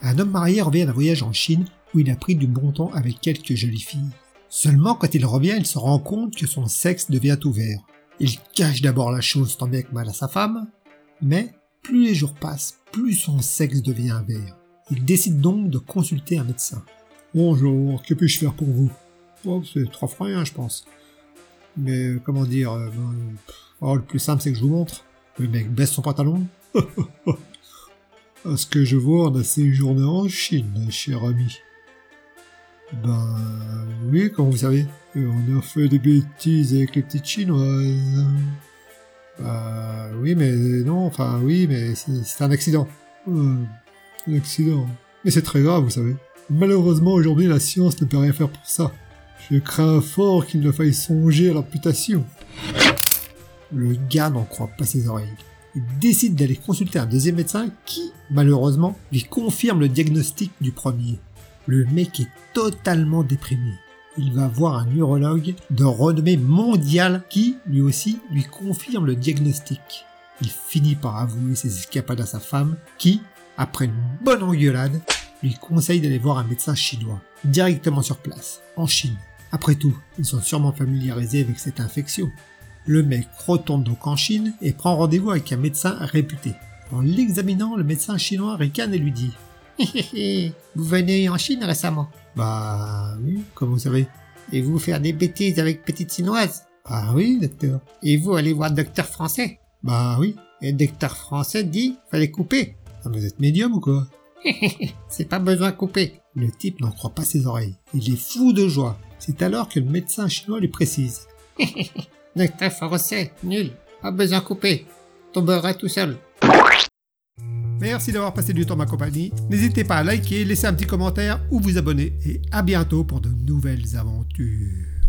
Un homme marié revient d'un voyage en Chine où il a pris du bon temps avec quelques jolies filles. Seulement quand il revient, il se rend compte que son sexe devient ouvert. Il cache d'abord la chose tant bien que mal à sa femme, mais plus les jours passent, plus son sexe devient vert. Il décide donc de consulter un médecin. Bonjour, que puis-je faire pour vous? Oh, c'est trois francs je pense. Mais euh, comment dire euh, ben, Oh, le plus simple, c'est que je vous montre. Le mec baisse son pantalon. à ce que je vois, on a séjourné en Chine, cher ami. Ben oui, comme vous savez, on a fait des bêtises avec les petites chinoises. Bah oui, mais non, enfin oui, mais c'est un accident. un accident. Mais c'est très grave, vous savez. Malheureusement, aujourd'hui, la science ne peut rien faire pour ça. Je crains fort qu'il ne faille songer à l'amputation. Le gars n'en croit pas ses oreilles. Il décide d'aller consulter un deuxième médecin qui, malheureusement, lui confirme le diagnostic du premier. Le mec est totalement déprimé. Il va voir un neurologue de renommée mondiale qui, lui aussi, lui confirme le diagnostic. Il finit par avouer ses escapades à sa femme qui, après une bonne engueulade, lui conseille d'aller voir un médecin chinois, directement sur place, en Chine. Après tout, ils sont sûrement familiarisés avec cette infection. Le mec retourne donc en Chine et prend rendez-vous avec un médecin réputé. En l'examinant, le médecin chinois ricane et lui dit Vous venez en Chine récemment? Bah oui, comme vous savez? Et vous faire des bêtises avec petite chinoise Bah oui, docteur. Et vous allez voir docteur français? Bah oui. Et docteur français dit fallait couper. Ah, vous êtes médium ou quoi? C'est pas besoin de couper. Le type n'en croit pas ses oreilles. Il est fou de joie. C'est alors que le médecin chinois lui précise. Docteur français, nul. Pas besoin de couper. Tomberait tout seul. Merci d'avoir passé du temps ma compagnie. N'hésitez pas à liker, laisser un petit commentaire ou vous abonner. Et à bientôt pour de nouvelles aventures.